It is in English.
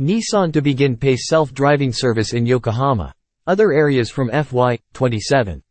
Nissan to begin pay self-driving service in Yokohama. Other areas from FY 27.